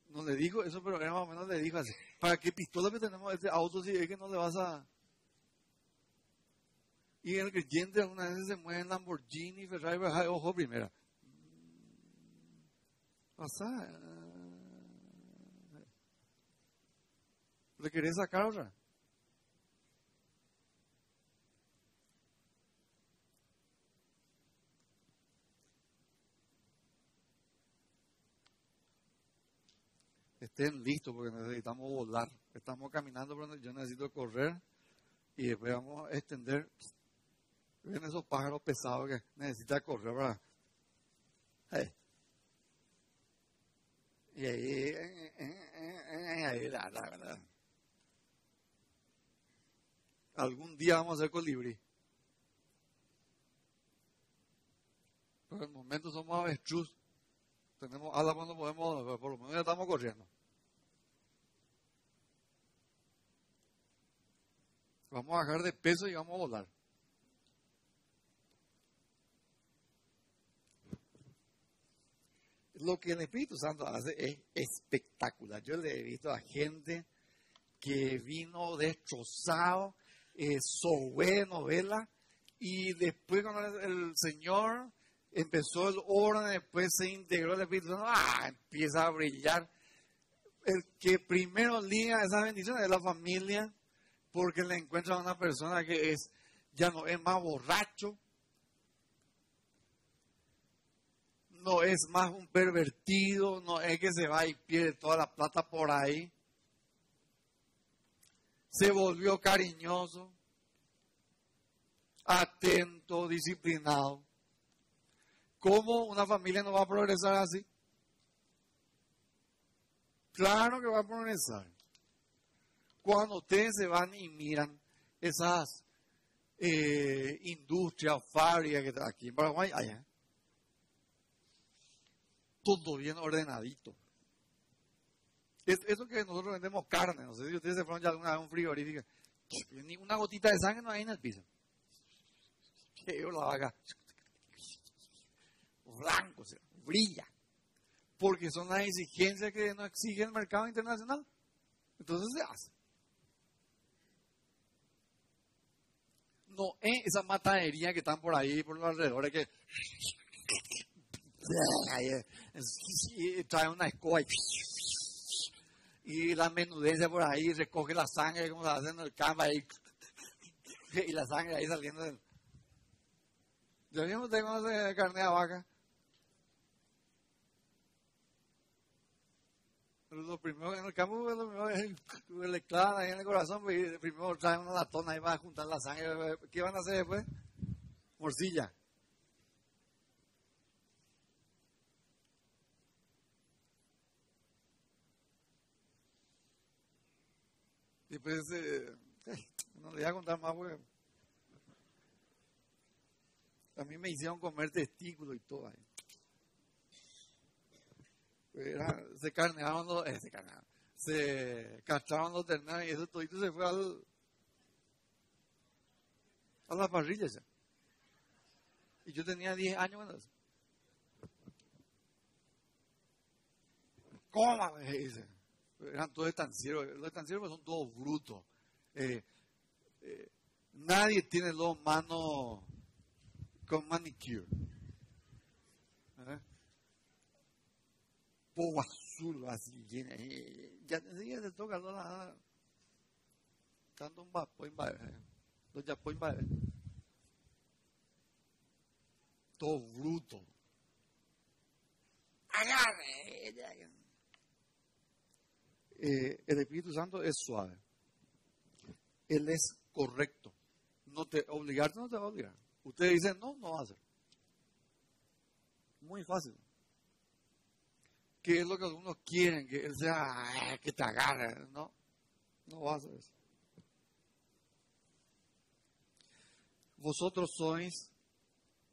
A: No le dijo eso, pero era más o menos le dijo así, ¿para qué pistola que tenemos este auto si es que no le vas a... Y el creyente alguna vez se mueve en Lamborghini, Ferrari, ojo primera. Pasar. ¿Le querés sacar otra? Estén listos porque necesitamos volar. Estamos caminando, pero yo necesito correr y después vamos a extender. Ven esos pájaros pesados que necesitan correr, ¿verdad? Y ahí, ahí la, la, Algún día vamos a hacer colibrí. Pero en el momento somos avestruz. Tenemos alas cuando podemos, por lo menos ya estamos corriendo. Vamos a bajar de peso y vamos a volar. Lo que el Espíritu Santo hace es espectacular. Yo le he visto a gente que vino destrozado, eh, sobre novela, y después cuando el Señor empezó el orden, después se integró el Espíritu Santo, ¡ah! empieza a brillar. El que primero liga esa bendición es la familia, porque le encuentra a una persona que es ya no es más borracho, no es más un pervertido, no es que se va y pierde toda la plata por ahí. Se volvió cariñoso, atento, disciplinado. ¿Cómo una familia no va a progresar así? Claro que va a progresar. Cuando ustedes se van y miran esas eh, industrias, fábricas que aquí en Paraguay, allá, todo bien ordenadito. Es, eso que nosotros vendemos carne, no sé si ustedes se fueron ya alguna vez a un frigorífico, ni una gotita de sangre no hay en el piso. Que yo la vaca, blanco, o brilla. Porque son las exigencias que nos exige el mercado internacional. Entonces se hace. No es esa matadería que están por ahí, por los alrededores, que trae una escoba y, la menudencia por ahí, recoge la sangre como se hace en el campo y la sangre ahí saliendo del... ¿Yo mismo conoce carne de vaca? lo primero en el campo, lo primero es le clavan ahí en el corazón, pues, primero traen una latona ahí para juntar la sangre. ¿Qué van a hacer después? Morcilla. Y pues, eh, no le voy a contar más, porque a mí me hicieron comer testículos y todo ahí se carneaban los, eh, se carneaban, se castraban los terneros y eso todito se fue al, a la parrilla ya. Y yo tenía 10 años cuando eso. ¿Cómo? Dice. Eran todos estancieros. Los estancieros son todos brutos. Eh, eh, nadie tiene dos manos con manicure. ¿Eh? polvo azul, así, ya enseguida se toca la tanto un vapor, los japón, todo bruto. Agarre. Eh, el Espíritu Santo es suave. Él es correcto. No te obligarte no te va a obligar. Usted dice no, no va a hacer. Muy fácil que es lo que algunos quieren, que él sea, que te agarre, ¿no? No vas a hacer eso. Vosotros sois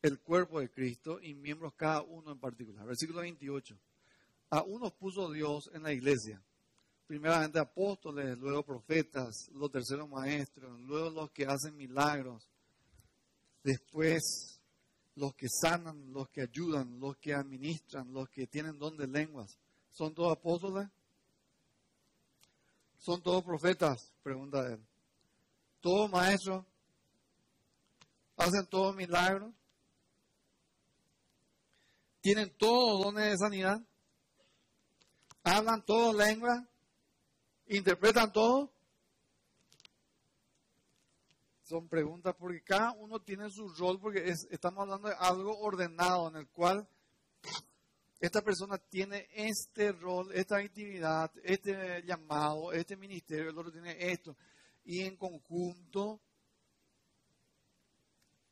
A: el cuerpo de Cristo y miembros cada uno en particular. Versículo 28. A unos puso Dios en la iglesia. Primeramente apóstoles, luego profetas, los terceros maestros, luego los que hacen milagros, después los que sanan, los que ayudan, los que administran, los que tienen don de lenguas, ¿son todos apóstoles? ¿Son todos profetas? Pregunta él. ¿Todos maestros? ¿Hacen todos milagros? ¿Tienen todos dones de sanidad? ¿Hablan todos lenguas? ¿Interpretan todo? son preguntas porque cada uno tiene su rol, porque estamos hablando de algo ordenado en el cual esta persona tiene este rol, esta actividad, este llamado, este ministerio, el otro tiene esto, y en conjunto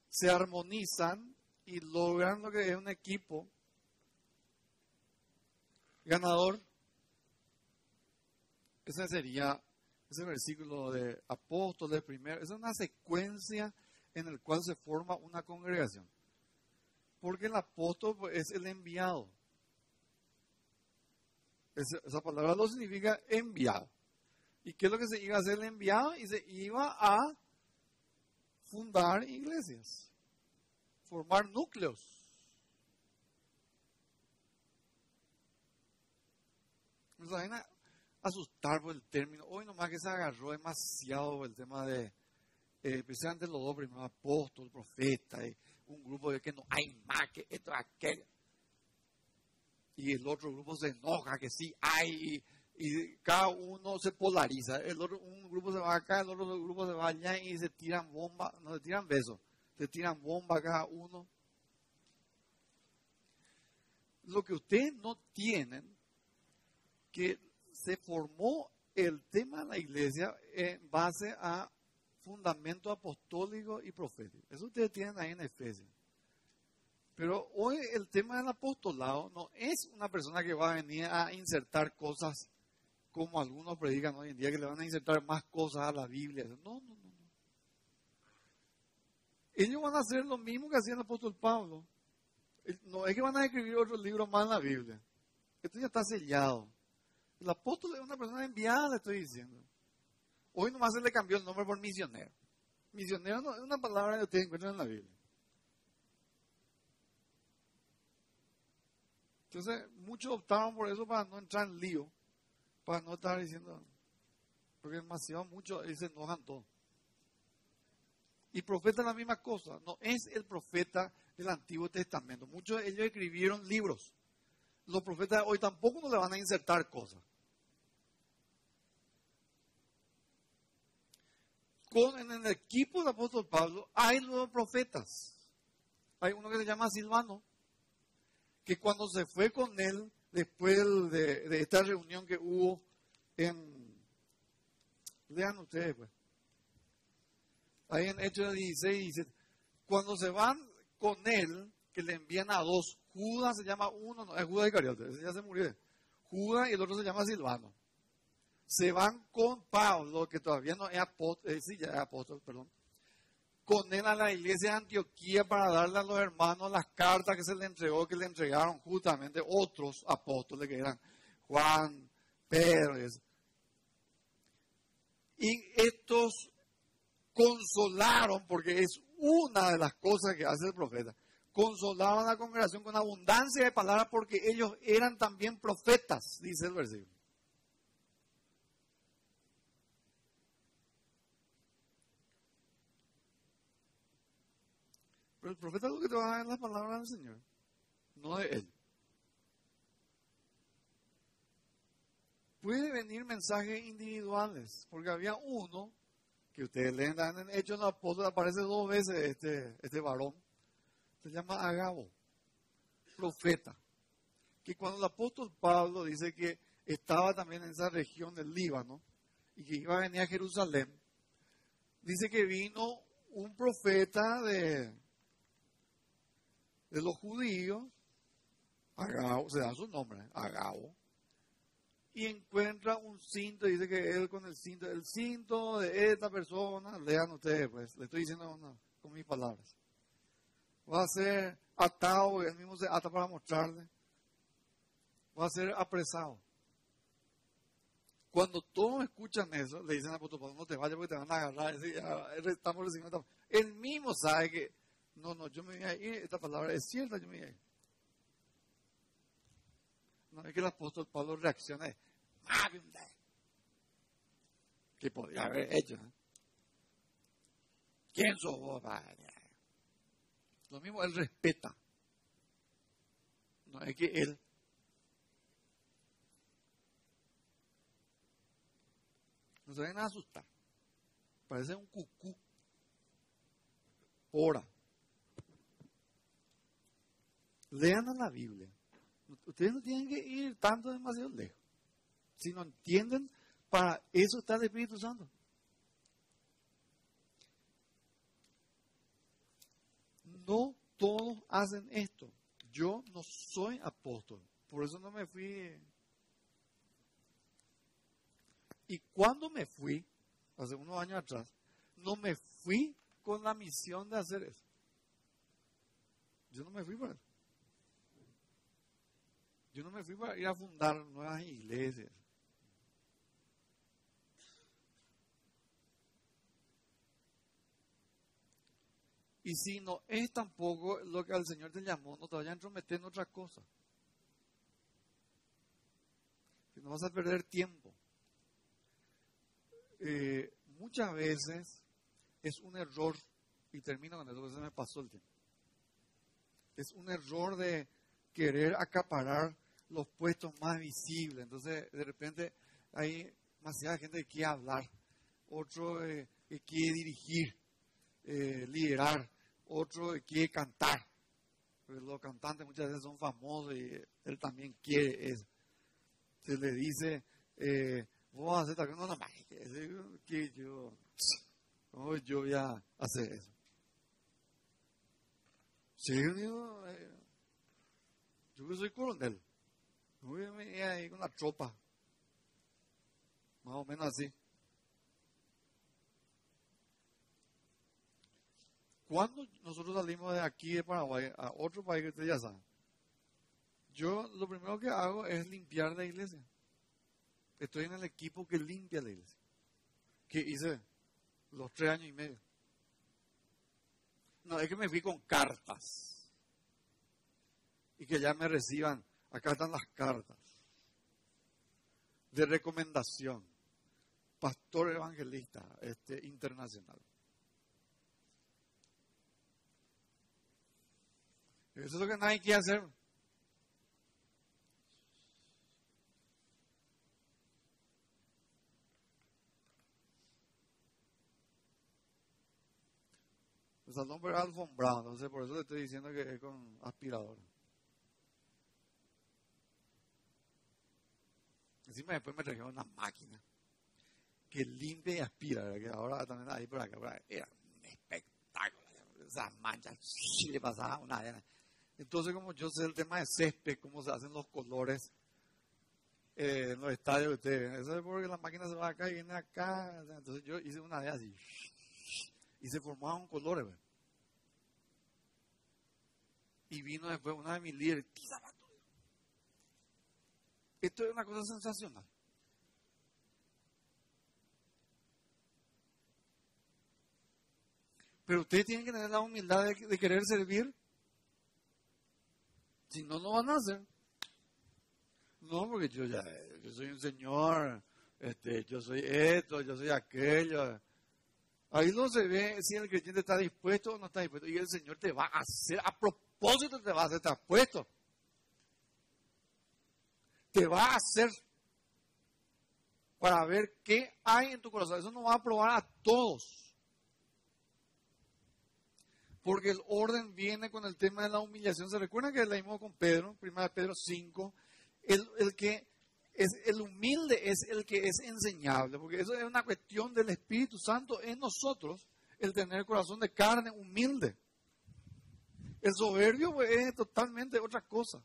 A: se armonizan y logran lo que es un equipo ganador. Ese sería ese versículo de apóstoles primero, es una secuencia en el cual se forma una congregación. Porque el apóstol es el enviado. Esa, palabra lo significa enviado. ¿Y qué es lo que se iba a hacer el enviado? Y se iba a fundar iglesias, formar núcleos. Asustar por el término. Hoy nomás que se agarró demasiado el tema de, eh, precisamente los dos primeros apóstoles, profetas, y un grupo de que no hay más que esto, aquello. Y el otro grupo se enoja que sí hay, y, cada uno se polariza. El otro, un grupo se va acá, el otro grupo se va allá y se tiran bombas, no se tiran besos, se tiran bombas cada uno. Lo que ustedes no tienen, que se formó el tema de la iglesia en base a fundamento apostólico y profético. Eso ustedes tienen ahí en Efesios. Pero hoy el tema del apostolado no es una persona que va a venir a insertar cosas como algunos predican hoy en día, que le van a insertar más cosas a la Biblia. No, no, no. no. Ellos van a hacer lo mismo que hacía el apóstol Pablo. No es que van a escribir otro libro más en la Biblia. Esto ya está sellado El apóstol es una persona enviada, le estoy diciendo. Hoy nomás se le cambió el nombre por misionero. Misionero no es una palabra que ustedes encuentran en la Biblia. Entonces, muchos optaron por eso para no entrar en lío, para no estar diciendo, porque demasiado mucho y se enojan todos. Y profeta es la misma cosa, no es el profeta del Antiguo Testamento. Muchos de ellos escribieron libros. Los profetas hoy tampoco no le van a insertar cosas. Con, en el equipo del apóstol Pablo hay nuevos profetas. Hay uno que se llama Silvano, que cuando se fue con él, después de, esta reunión que hubo en... Lean ustedes, pues. Ahí en Hechos 16 dice, cuando se van con él, que le envían a dos, Judas se llama uno, no, es Judas Iscariote, ese ya se murió. Judas y el otro se llama Silvano. Se van con Pablo, que todavía no es apóstol, eh, sí, ya es apóstol, perdón. Con a la iglesia de Antioquía para darle a los hermanos las cartas que se le entregó, que le entregaron justamente otros apóstoles que eran Juan, Pedro. Y estos consolaron, porque es una de las cosas que hace el profeta, consolaron a la congregación con abundancia de palabras porque ellos eran también profetas, dice el versículo. El profeta lo que te va a dar las palabras del Señor, no de él. Puede venir mensajes individuales, porque había uno que ustedes leen en Hechos de Apóstoles, aparece dos veces este, este varón. Se llama Agabo, profeta. Que cuando el apóstol Pablo dice que estaba también en esa región del Líbano y que iba a venir a Jerusalén, dice que vino un profeta de, de los judíos, se da su nombre, Agabo, y encuentra un cinto, dice que él con el cinto, el cinto de esta persona, lean ustedes, pues, le estoy diciendo con mis palabras. Va a ser atado, él mismo se ata para mostrarle. Va a ser apresado. Cuando todos escuchan eso, le dicen al apóstol Pablo, no te vayas porque te van a agarrar. estamos recibiendo Él mismo sabe que, no, no, yo me voy a ir, esta palabra es cierta, yo me voy a ir. No es que el apóstol Pablo reaccione, ¿Qué podría haber hecho? ¿Quién sos vos? Lo mismo, él respeta. No es que él no se ven a asustar. Parece un cucú. Ora. Lean la Biblia. Ustedes no tienen que ir tanto demasiado lejos. Si no entienden, para eso está el Espíritu Santo. No todos hacen esto. Yo no soy apóstol. Por eso no me fui. Y cuando me fui, hace unos años atrás, no me fui con la misión de hacer eso. Yo no me fui para eso. Yo no me fui para ir a fundar nuevas iglesias. Y si no es tampoco lo que al Señor te llamó, no te vayas a entrometer en otra cosa. Que no vas a perder tiempo. Eh, muchas veces es un error, y termino con eso, que se me pasó el tiempo. Es un error de querer acaparar los puestos más visibles. Entonces, de repente, hay demasiada gente que quiere hablar, otro eh, que quiere dirigir, eh, liderar, otro que quiere cantar. los cantantes muchas veces son famosos y él también quiere eso. Se le dice, eh, a hacer tal cosa, no, no, que yo, ¿cómo yo voy a hacer eso? Sí, yo eh, yo soy coronel. Voy a ir ahí con la tropa. Más o menos así. Cuando nosotros salimos de aquí de Paraguay a otro país que ustedes ya saben, yo lo primero que hago es limpiar la iglesia. Estoy en el equipo que limpia la iglesia. Que hice los tres años y medio. No, es que me fui con cartas. Y que ya me reciban. Acá están las cartas. De recomendación. Pastor evangelista este, internacional. Eso es lo que nadie quiere hacer. El salón era alfombrado, entonces por eso le estoy diciendo que es con aspiradora. Encima después me trajeron una máquina que limpia y aspira, que ahora también ahí por acá, por acá. era un espectáculo. Esas manchas, le pasaba una arena. Entonces, como yo sé el tema de césped, cómo se hacen los colores eh, en los estadios de ustedes, eso es porque la máquina se va acá y viene acá. Entonces yo hice una de así y se formaban colores. Y vino después una de mis líderes, esto es una cosa sensacional. Pero ustedes tienen que tener la humildad de, querer servir. Si no, no van a hacer. No, porque yo ya, yo soy un señor, este, yo soy esto, yo soy aquello. Ahí no se ve si el creyente está dispuesto o no está dispuesto. Y el Señor te va a hacer, a propósito te va a hacer, estar puesto. Te va a hacer para ver qué hay en tu corazón. Eso no va a probar a todos. Porque el orden viene con el tema de la humillación. ¿Se recuerdan que leímos con Pedro, 1 Pedro 5? El, el que es el humilde es el que es enseñable, porque eso es una cuestión del Espíritu Santo en nosotros, el tener corazón de carne humilde. El soberbio es totalmente otra cosa.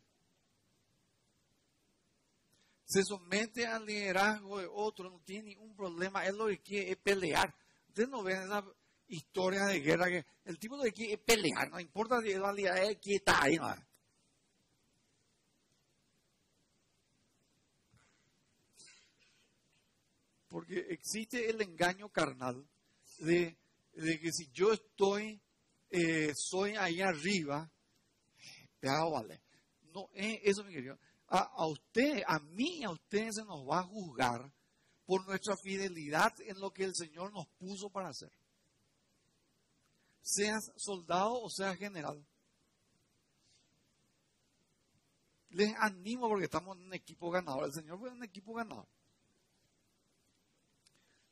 A: Se somete al liderazgo de otro, no tiene ningún problema, es lo que quiere es pelear. Ustedes no ven esa historia de guerra que el tipo de que quiere es pelear, no importa si es la liderazgo, que está ahí. ¿no? Porque existe el engaño carnal de, que si yo estoy, eh, soy ahí arriba, vale. No es eso, mi querido. A, a usted, a mí, a usted se nos va a juzgar por nuestra fidelidad en lo que el Señor nos puso para hacer. Seas soldado o seas general. Les animo porque estamos en un equipo ganador. El Señor fue un equipo ganador.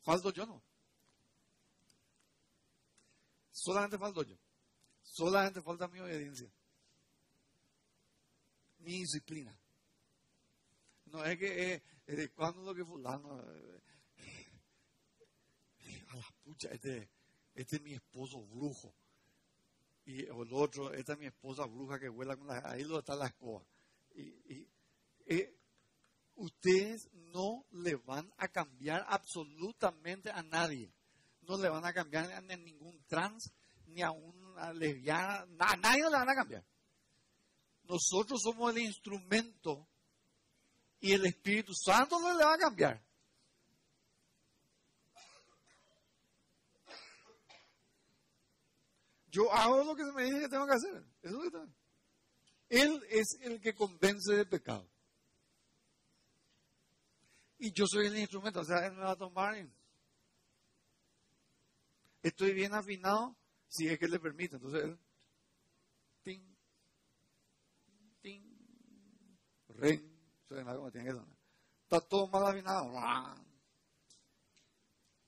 A: Falto yo no. Solamente falto yo. Solamente falta mi obediencia. Mi disciplina. No es que eh, cuando lo que fulano eh, a la pucha, este, este es mi esposo brujo. Y el otro, esta es mi esposa bruja que vuela con la, ahí lo está la escoba. Y, y eh, ustedes no le van a cambiar absolutamente a nadie. No le van a cambiar a ningún trans, ni a una lesbiana, a nadie le van a cambiar. Nosotros somos el instrumento y el Espíritu Santo no le va a cambiar. Yo hago lo que se me dice que tengo que hacer. Eso es lo que Él es el que convence de pecado. Y yo soy el instrumento, o sea, él me va a tomar. Estoy bien afinado, si es que le permite. Entonces él, ting, ting, Está todo mal afinado.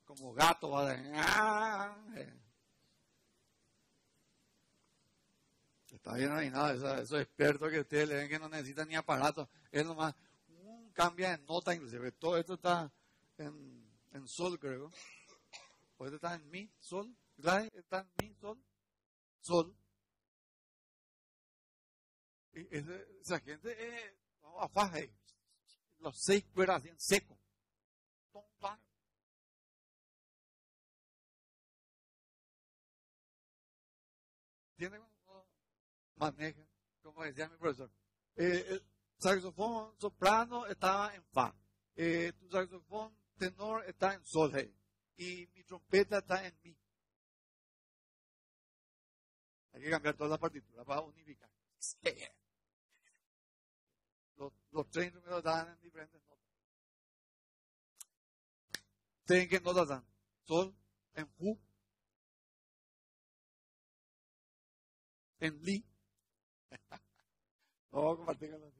A: Como gato va de... Está bien afinado, esos, esos expertos que ustedes le ven que no necesitan ni aparato. Es nomás cambia de nota inclusive. Todo esto está en, en sol, creo. O esto está en mi, sol. Está en mi, sol. Sol. Y esa gente es a faje. Los seis cuerdas así en seco. ¿Entienden? Maneja, como decía mi profesor. Eh, eh saxofón soprano estaba en fa. eh, tu saxofón tenor está en sol, hey, y mi trompeta está en mi. Hay que cambiar todas las partituras para unificar. Los, los tres instrumentos están en diferentes notas. ¿Ustedes qué notas dan? Sol, en fu, en li. Con los